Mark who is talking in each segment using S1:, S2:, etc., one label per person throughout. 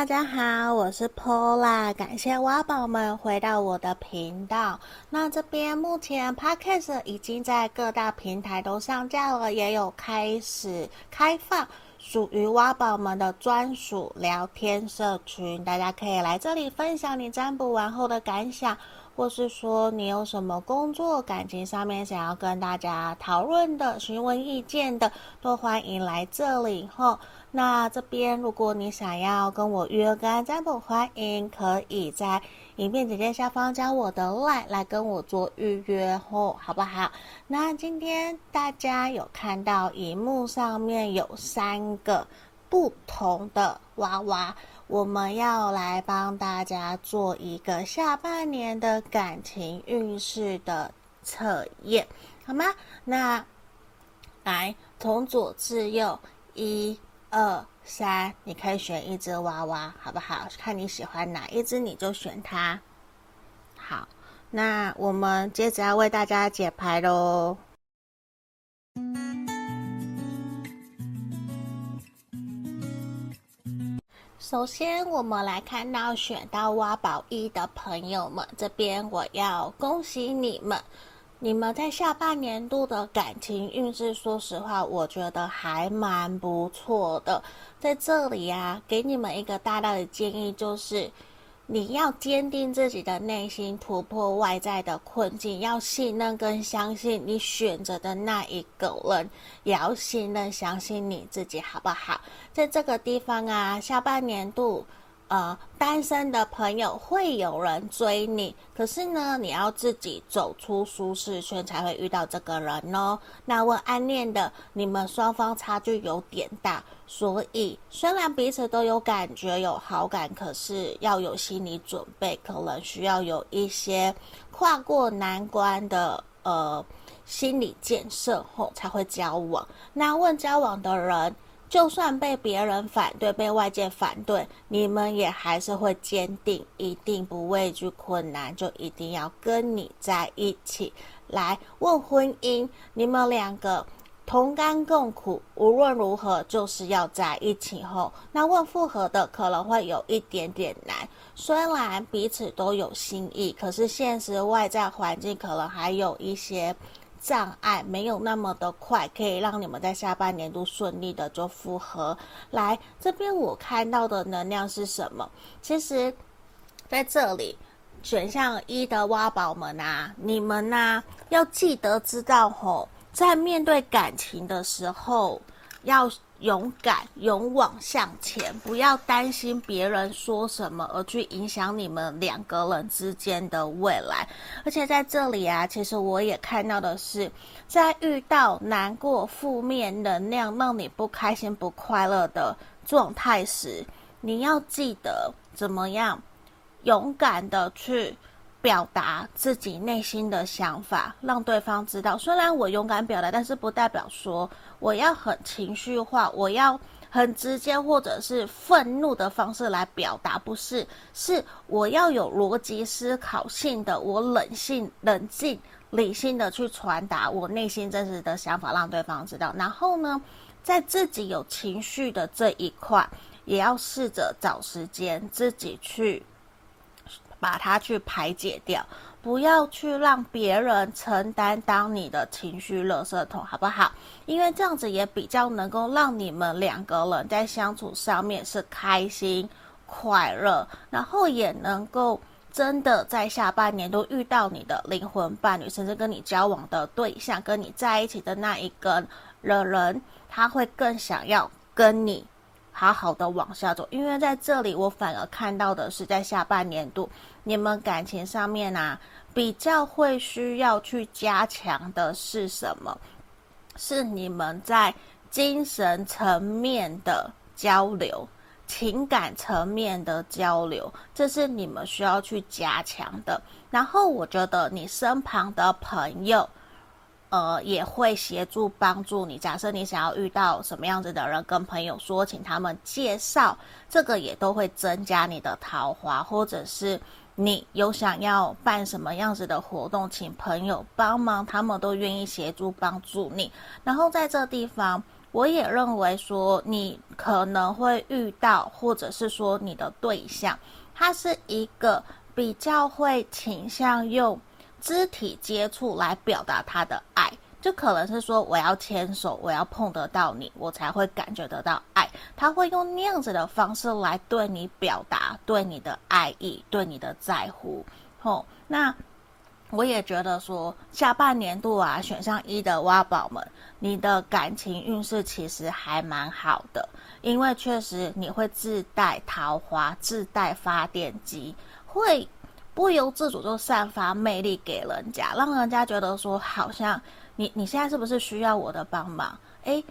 S1: 大家好，我是 Pola，感谢挖宝们回到我的频道。那这边目前 Podcast 已经在各大平台都上架了，也有开始开放属于挖宝们的专属聊天社群，大家可以来这里分享你占卜完后的感想。或是说你有什么工作、感情上面想要跟大家讨论的、询问意见的，都欢迎来这里吼。那这边如果你想要跟我约个案占卜，欢迎可以在影片简介下方加我的 LINE 来跟我做预约哦，好不好？那今天大家有看到荧幕上面有三个不同的娃娃。我们要来帮大家做一个下半年的感情运势的测验，好吗？那来从左至右，一、二、三，你可以选一只娃娃，好不好？看你喜欢哪一只，你就选它。好，那我们接着要为大家解牌喽。首先，我们来看到选到挖宝一的朋友们，这边我要恭喜你们，你们在下半年度的感情运势，说实话，我觉得还蛮不错的。在这里呀、啊，给你们一个大大的建议，就是。你要坚定自己的内心，突破外在的困境，要信任跟相信你选择的那一个人，也要信任相信你自己，好不好？在这个地方啊，下半年度。呃，单身的朋友会有人追你，可是呢，你要自己走出舒适圈才会遇到这个人哦。那问暗恋的，你们双方差距有点大，所以虽然彼此都有感觉、有好感，可是要有心理准备，可能需要有一些跨过难关的呃心理建设后才会交往。那问交往的人。就算被别人反对，被外界反对，你们也还是会坚定，一定不畏惧困难，就一定要跟你在一起。来问婚姻，你们两个同甘共苦，无论如何就是要在一起。后，那问复合的可能会有一点点难，虽然彼此都有心意，可是现实外在环境可能还有一些。障碍没有那么的快，可以让你们在下半年度顺利的做复合。来这边，我看到的能量是什么？其实，在这里选项一的挖宝们啊，你们呐、啊、要记得知道吼，在面对感情的时候要。勇敢，勇往向前，不要担心别人说什么而去影响你们两个人之间的未来。而且在这里啊，其实我也看到的是，在遇到难过、负面能量让你不开心、不快乐的状态时，你要记得怎么样勇敢的去。表达自己内心的想法，让对方知道。虽然我勇敢表达，但是不代表说我要很情绪化，我要很直接或者是愤怒的方式来表达。不是，是我要有逻辑思考性的，我冷静、冷静、理性的去传达我内心真实的想法，让对方知道。然后呢，在自己有情绪的这一块，也要试着找时间自己去。把它去排解掉，不要去让别人承担当你的情绪垃圾桶，好不好？因为这样子也比较能够让你们两个人在相处上面是开心、快乐，然后也能够真的在下半年都遇到你的灵魂伴侣，甚至跟你交往的对象，跟你在一起的那一个人，他会更想要跟你。好好的往下走，因为在这里我反而看到的是，在下半年度你们感情上面啊，比较会需要去加强的是什么？是你们在精神层面的交流、情感层面的交流，这是你们需要去加强的。然后我觉得你身旁的朋友。呃，也会协助帮助你。假设你想要遇到什么样子的人，跟朋友说，请他们介绍，这个也都会增加你的桃花，或者是你有想要办什么样子的活动，请朋友帮忙，他们都愿意协助帮助你。然后在这地方，我也认为说，你可能会遇到，或者是说你的对象，他是一个比较会倾向用肢体接触来表达他的爱。就可能是说，我要牵手，我要碰得到你，我才会感觉得到爱。他会用那样子的方式来对你表达对你的爱意，对你的在乎。哦，那我也觉得说，下半年度啊，选项一的挖宝们，你的感情运势其实还蛮好的，因为确实你会自带桃花，自带发电机，会不由自主就散发魅力给人家，让人家觉得说好像。你你现在是不是需要我的帮忙？诶，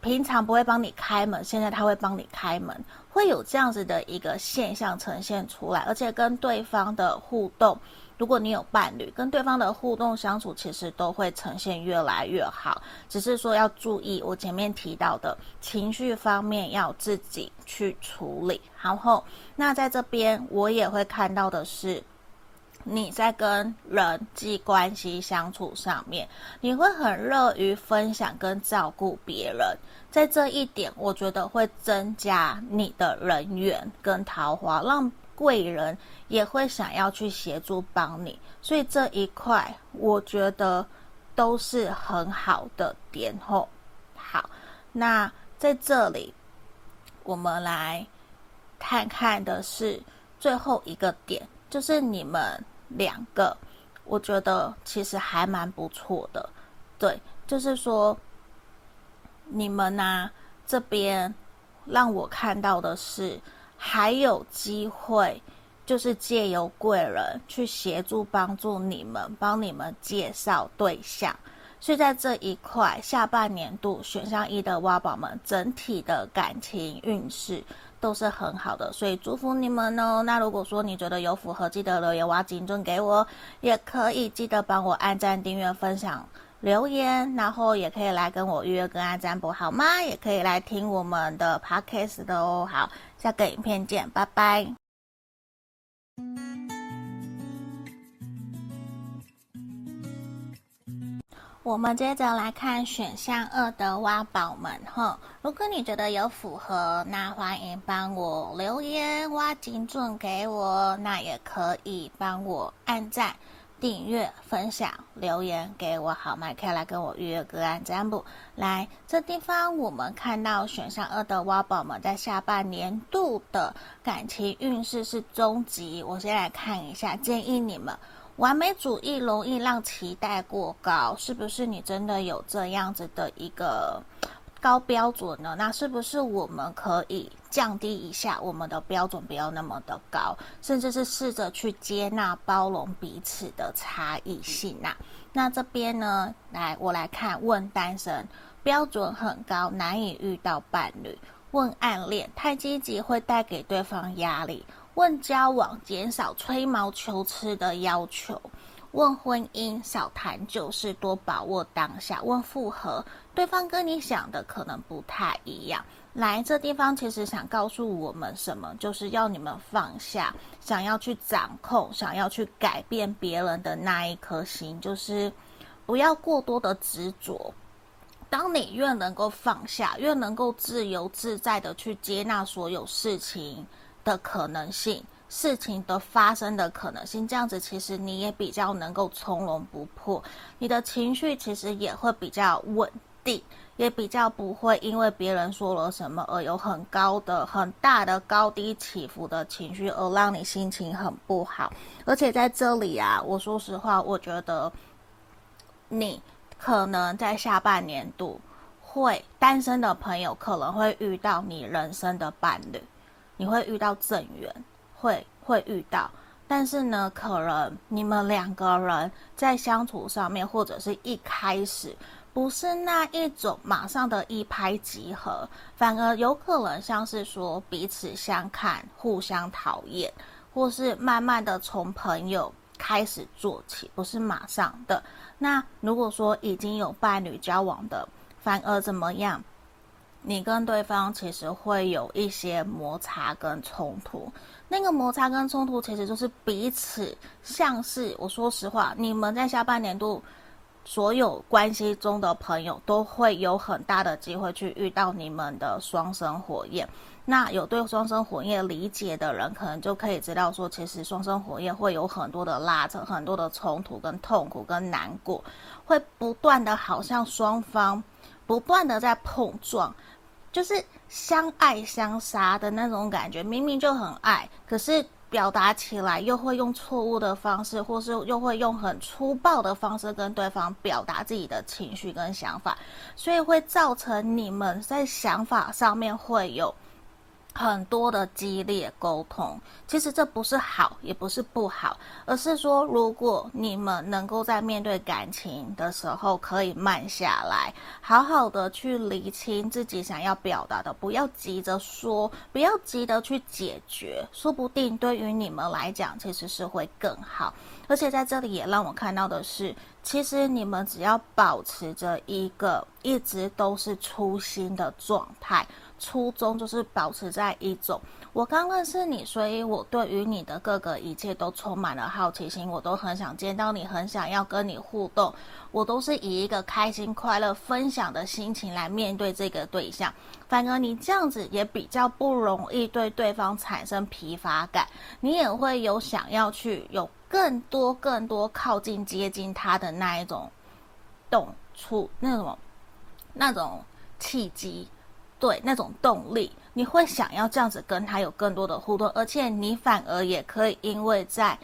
S1: 平常不会帮你开门，现在他会帮你开门，会有这样子的一个现象呈现出来，而且跟对方的互动，如果你有伴侣，跟对方的互动相处，其实都会呈现越来越好。只是说要注意我前面提到的情绪方面要自己去处理。然后，那在这边我也会看到的是。你在跟人际关系相处上面，你会很乐于分享跟照顾别人，在这一点，我觉得会增加你的人缘跟桃花，让贵人也会想要去协助帮你，所以这一块我觉得都是很好的点吼。好，那在这里，我们来看看的是最后一个点，就是你们。两个，我觉得其实还蛮不错的，对，就是说你们呢、啊、这边让我看到的是还有机会，就是借由贵人去协助帮助你们，帮你们介绍对象，所以在这一块下半年度选项一的挖宝们整体的感情运势。都是很好的，所以祝福你们哦。那如果说你觉得有符合，记得留言挖金樽给我，也可以记得帮我按赞、订阅、分享、留言，然后也可以来跟我预约跟按占卜，好吗？也可以来听我们的 podcast 的哦。好，下个影片见，拜拜。我们接着来看选项二的挖宝们哈，如果你觉得有符合，那欢迎帮我留言挖金钻给我，那也可以帮我按赞、订阅、分享、留言给我好吗？可以来跟我预约个案占卜。来，这地方我们看到选项二的挖宝们在下半年度的感情运势是中级，我先来看一下，建议你们。完美主义容易让期待过高，是不是你真的有这样子的一个高标准呢？那是不是我们可以降低一下我们的标准，不要那么的高，甚至是试着去接纳、包容彼此的差异性啊？那这边呢，来我来看，问单身标准很高，难以遇到伴侣；问暗恋太积极会带给对方压力。问交往，减少吹毛求疵的要求；问婚姻，少谈旧事，多把握当下；问复合，对方跟你想的可能不太一样。来，这地方其实想告诉我们什么？就是要你们放下，想要去掌控，想要去改变别人的那一颗心，就是不要过多的执着。当你越能够放下，越能够自由自在的去接纳所有事情。的可能性，事情的发生的可能性，这样子其实你也比较能够从容不迫，你的情绪其实也会比较稳定，也比较不会因为别人说了什么而有很高的、很大的高低起伏的情绪，而让你心情很不好。而且在这里啊，我说实话，我觉得你可能在下半年度会单身的朋友可能会遇到你人生的伴侣。你会遇到正缘，会会遇到，但是呢，可能你们两个人在相处上面，或者是一开始不是那一种马上的一拍即合，反而有可能像是说彼此相看，互相讨厌，或是慢慢的从朋友开始做起，不是马上的。那如果说已经有伴侣交往的，反而怎么样？你跟对方其实会有一些摩擦跟冲突。那个摩擦跟冲突，其实就是彼此像是我说实话，你们在下半年度所有关系中的朋友都会有很大的机会去遇到你们的双生火焰。那有对双生火焰理解的人，可能就可以知道说，其实双生火焰会有很多的拉扯、很多的冲突、跟痛苦、跟难过，会不断的，好像双方不断的在碰撞。就是相爱相杀的那种感觉，明明就很爱，可是表达起来又会用错误的方式，或是又会用很粗暴的方式跟对方表达自己的情绪跟想法，所以会造成你们在想法上面会有。很多的激烈沟通，其实这不是好，也不是不好，而是说，如果你们能够在面对感情的时候，可以慢下来，好好的去厘清自己想要表达的，不要急着说，不要急着去解决，说不定对于你们来讲，其实是会更好。而且在这里也让我看到的是，其实你们只要保持着一个一直都是初心的状态。初衷就是保持在一种，我刚认识你，所以我对于你的各个一切都充满了好奇心，我都很想见到你，很想要跟你互动，我都是以一个开心、快乐、分享的心情来面对这个对象。反而你这样子也比较不容易对对方产生疲乏感，你也会有想要去有更多、更多靠近、接近他的那一种动处，那种那种契机。对，那种动力，你会想要这样子跟他有更多的互动，而且你反而也可以因为在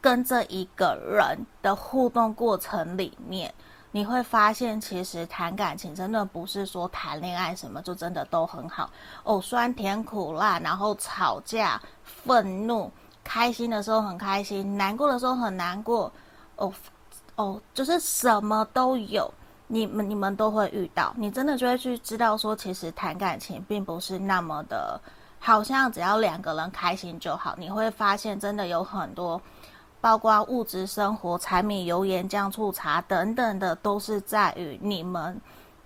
S1: 跟这一个人的互动过程里面，你会发现其实谈感情真的不是说谈恋爱什么就真的都很好哦，酸甜苦辣，然后吵架、愤怒、开心的时候很开心，难过的时候很难过，哦哦，就是什么都有。你们你们都会遇到，你真的就会去知道说，其实谈感情并不是那么的，好像只要两个人开心就好。你会发现，真的有很多，包括物质生活、柴米油盐酱醋茶等等的，都是在于你们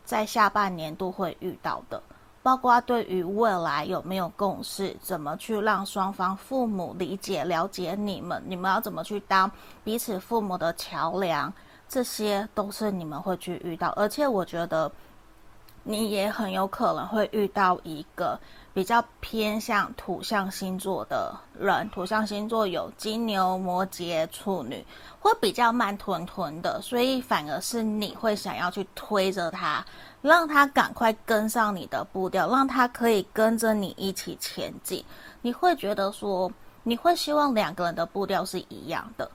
S1: 在下半年都会遇到的。包括对于未来有没有共识，怎么去让双方父母理解、了解你们，你们要怎么去当彼此父母的桥梁。这些都是你们会去遇到，而且我觉得你也很有可能会遇到一个比较偏向土象星座的人。土象星座有金牛、摩羯、处女，会比较慢吞吞的，所以反而是你会想要去推着他，让他赶快跟上你的步调，让他可以跟着你一起前进。你会觉得说，你会希望两个人的步调是一样的。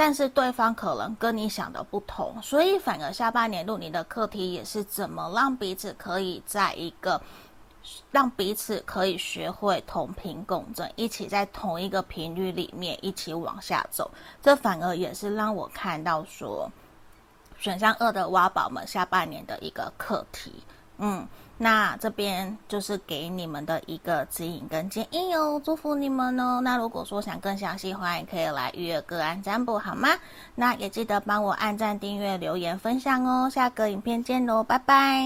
S1: 但是对方可能跟你想的不同，所以反而下半年度你的课题也是怎么让彼此可以在一个，让彼此可以学会同频共振，一起在同一个频率里面一起往下走。这反而也是让我看到说，选项二的挖宝们下半年的一个课题，嗯。那这边就是给你们的一个指引跟建议哦，祝福你们哦。那如果说想更详细的话，也可以来预约个案占卜，好吗？那也记得帮我按赞、订阅、留言、分享哦。下个影片见喽，拜拜。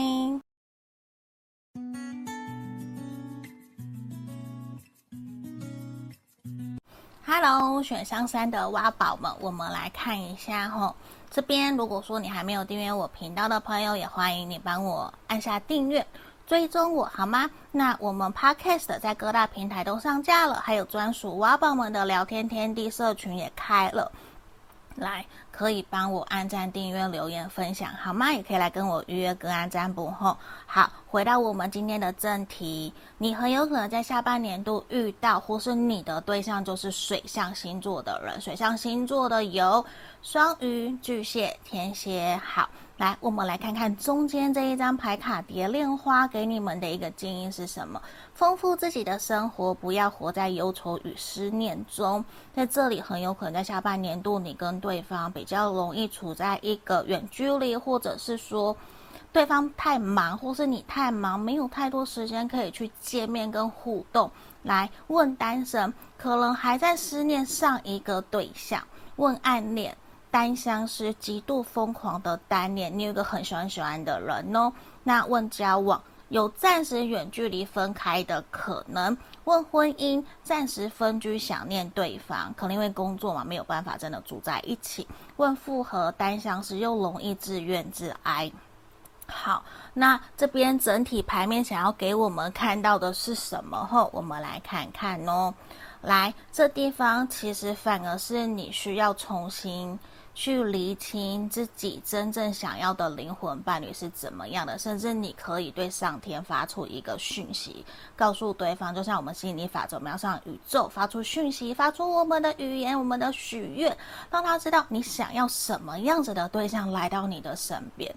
S1: Hello，选项三的挖宝们，我们来看一下吼。这边如果说你还没有订阅我频道的朋友，也欢迎你帮我按下订阅，追踪我好吗？那我们 Podcast 在各大平台都上架了，还有专属挖宝们的聊天天地社群也开了，来可以帮我按赞、订阅、留言、分享好吗？也可以来跟我预约个案占卜后。好，回到我们今天的正题，你很有可能在下半年度遇到，或是你的对象就是水象星座的人，水象星座的有。双鱼、巨蟹、天蝎，好，来，我们来看看中间这一张牌卡蝶恋花给你们的一个建议是什么？丰富自己的生活，不要活在忧愁与思念中。在这里，很有可能在下半年度，你跟对方比较容易处在一个远距离，或者是说对方太忙，或是你太忙，没有太多时间可以去见面跟互动。来问单身，可能还在思念上一个对象。问暗恋。单相思，极度疯狂的单恋，你有一个很喜欢喜欢的人哦。那问交往，有暂时远距离分开的可能。问婚姻，暂时分居，想念对方，可能因为工作嘛，没有办法真的住在一起。问复合，单相思又容易自怨自哀。好，那这边整体牌面想要给我们看到的是什么？后我们来看看哦。来，这地方其实反而是你需要重新。去厘清自己真正想要的灵魂伴侣是怎么样的，甚至你可以对上天发出一个讯息，告诉对方，就像我们吸引力法则，我们要向宇宙发出讯息，发出我们的语言，我们的许愿，让他知道你想要什么样子的对象来到你的身边。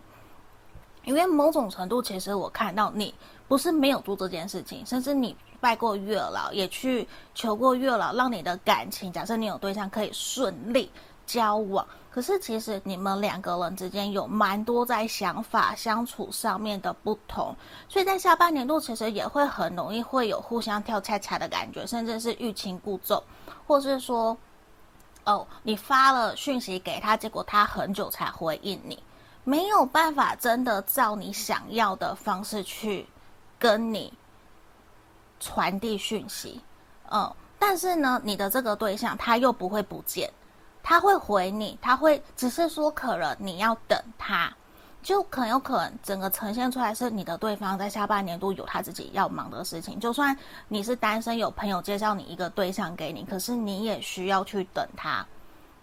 S1: 因为某种程度，其实我看到你不是没有做这件事情，甚至你拜过月老，也去求过月老，让你的感情，假设你有对象，可以顺利交往。可是，其实你们两个人之间有蛮多在想法相处上面的不同，所以在下半年度其实也会很容易会有互相跳恰恰的感觉，甚至是欲擒故纵，或是说，哦，你发了讯息给他，结果他很久才回应你，没有办法真的照你想要的方式去跟你传递讯息，嗯，但是呢，你的这个对象他又不会不见。他会回你，他会只是说可能你要等他，就很有可能整个呈现出来是你的对方在下半年度有他自己要忙的事情。就算你是单身，有朋友介绍你一个对象给你，可是你也需要去等他。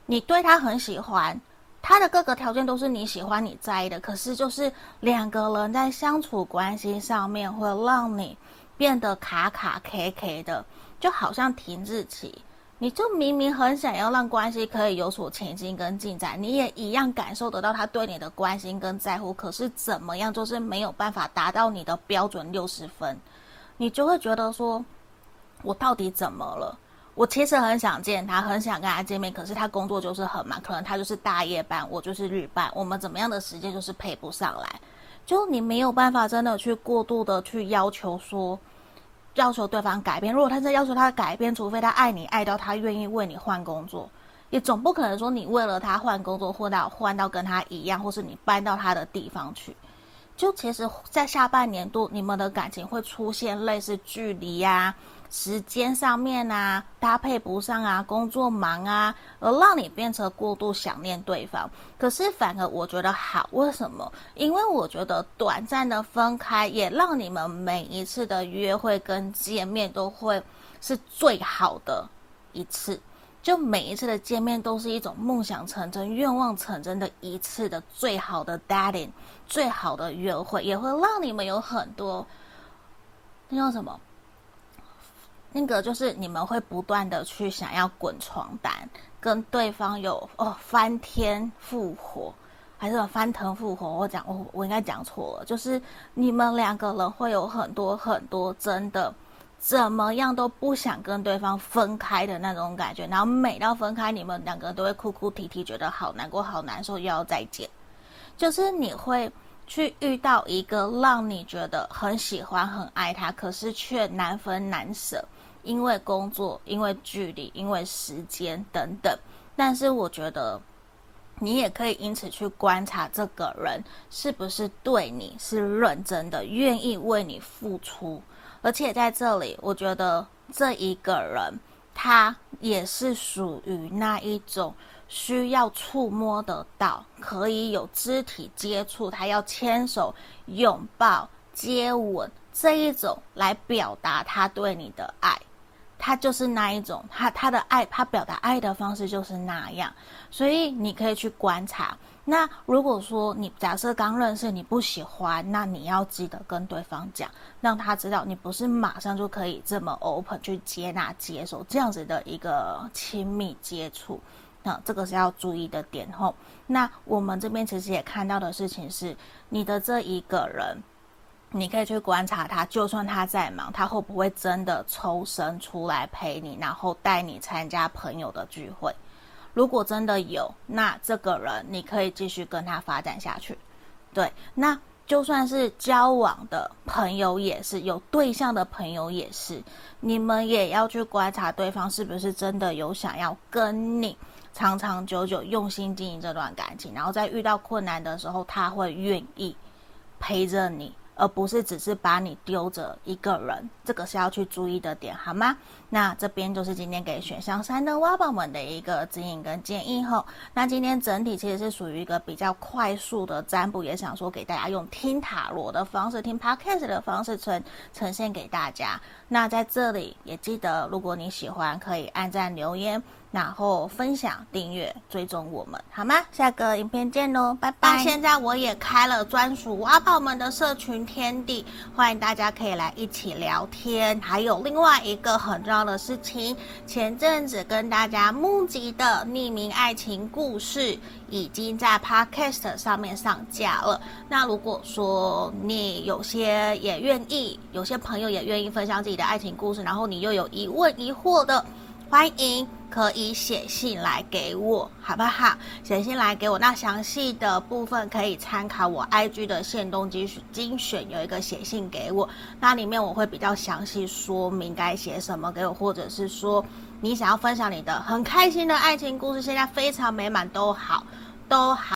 S1: 你对他很喜欢，他的各个条件都是你喜欢、你在意的，可是就是两个人在相处关系上面会让你变得卡卡 K K 的，就好像停滞期。你就明明很想要让关系可以有所前进跟进展，你也一样感受得到他对你的关心跟在乎，可是怎么样就是没有办法达到你的标准六十分，你就会觉得说，我到底怎么了？我其实很想见他，很想跟他见面，可是他工作就是很忙，可能他就是大夜班，我就是日班，我们怎么样的时间就是配不上来，就你没有办法真的去过度的去要求说。要求对方改变，如果他在要求他改变，除非他爱你爱到他愿意为你换工作，也总不可能说你为了他换工作，或到换到跟他一样，或是你搬到他的地方去。就其实，在下半年度，你们的感情会出现类似距离呀。时间上面啊，搭配不上啊，工作忙啊，而让你变成过度想念对方。可是反而我觉得好，为什么？因为我觉得短暂的分开也让你们每一次的约会跟见面都会是最好的一次，就每一次的见面都是一种梦想成真、愿望成真的一次的最好的 dating，最好的约会，也会让你们有很多那叫什么？那个就是你们会不断的去想要滚床单，跟对方有哦翻天覆火，还是翻腾覆火？我讲我我应该讲错了，就是你们两个人会有很多很多真的怎么样都不想跟对方分开的那种感觉，然后每到分开，你们两个都会哭哭啼啼，觉得好难过、好难受，又要再见。就是你会去遇到一个让你觉得很喜欢、很爱他，可是却难分难舍。因为工作，因为距离，因为时间等等，但是我觉得你也可以因此去观察这个人是不是对你是认真的，愿意为你付出。而且在这里，我觉得这一个人他也是属于那一种需要触摸得到，可以有肢体接触，他要牵手、拥抱、接吻这一种来表达他对你的爱。他就是那一种，他他的爱，他表达爱的方式就是那样，所以你可以去观察。那如果说你假设刚认识你不喜欢，那你要记得跟对方讲，让他知道你不是马上就可以这么 open 去接纳、接受这样子的一个亲密接触，那这个是要注意的点吼。那我们这边其实也看到的事情是，你的这一个人。你可以去观察他，就算他在忙，他会不会真的抽身出来陪你，然后带你参加朋友的聚会？如果真的有，那这个人你可以继续跟他发展下去。对，那就算是交往的朋友也是，有对象的朋友也是，你们也要去观察对方是不是真的有想要跟你长长久久用心经营这段感情，然后在遇到困难的时候，他会愿意陪着你。而不是只是把你丢着一个人，这个是要去注意的点，好吗？那这边就是今天给选项三的挖宝们的一个指引跟建议吼。那今天整体其实是属于一个比较快速的占卜，也想说给大家用听塔罗的方式、听 podcast 的方式呈呈现给大家。那在这里也记得，如果你喜欢，可以按赞留言。然后分享、订阅、追踪我们，好吗？下个影片见喽，拜拜！现在我也开了专属挖宝们的社群天地，欢迎大家可以来一起聊天。还有另外一个很重要的事情，前阵子跟大家募集的匿名爱情故事已经在 Podcast 上面上架了。那如果说你有些也愿意，有些朋友也愿意分享自己的爱情故事，然后你又有疑问、疑惑的，欢迎。可以写信来给我，好不好？写信来给我，那详细的部分可以参考我 IG 的限动机选精选，有一个写信给我，那里面我会比较详细说明该写什么给我，或者是说你想要分享你的很开心的爱情故事，现在非常美满，都好，都好。